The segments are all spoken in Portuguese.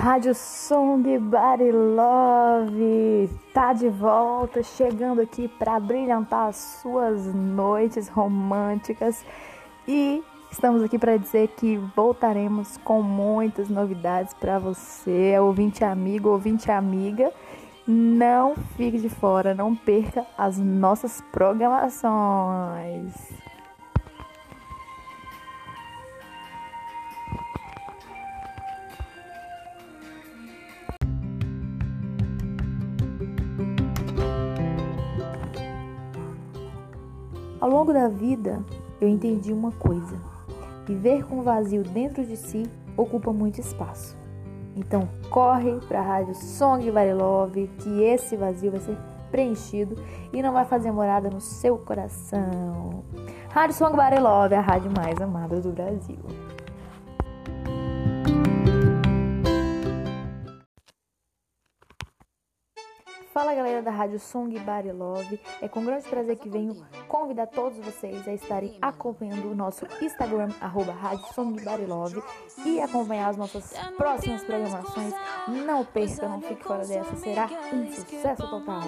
Rádio Som de Body Love tá de volta, chegando aqui para brilhantar as suas noites românticas e estamos aqui para dizer que voltaremos com muitas novidades para você, ouvinte amigo, ouvinte amiga. Não fique de fora, não perca as nossas programações. Ao longo da vida, eu entendi uma coisa: viver com vazio dentro de si ocupa muito espaço. Então, corre para a rádio Song Love, que esse vazio vai ser preenchido e não vai fazer morada no seu coração. Rádio Song Love, a rádio mais amada do Brasil. Fala galera da Rádio Song Body Love, é com grande prazer que venho convidar todos vocês a estarem acompanhando o nosso Instagram, arroba Rádio Song Body Love, e acompanhar as nossas próximas programações. Não perca, não fique fora dessa, será um sucesso total.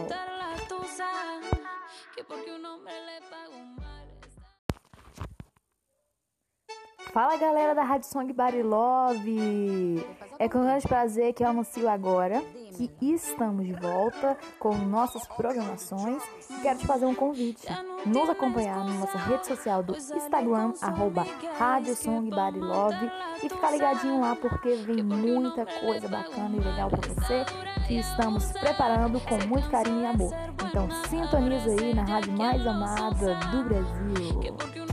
Fala galera da Rádio Song Love! É com grande prazer que eu anuncio agora que estamos de volta com nossas programações e quero te fazer um convite. Nos acompanhar na nossa rede social do Instagram, arroba Rádio Song Body Love e ficar ligadinho lá porque vem muita coisa bacana e legal para você que estamos preparando com muito carinho e amor. Então sintoniza aí na rádio mais amada do Brasil.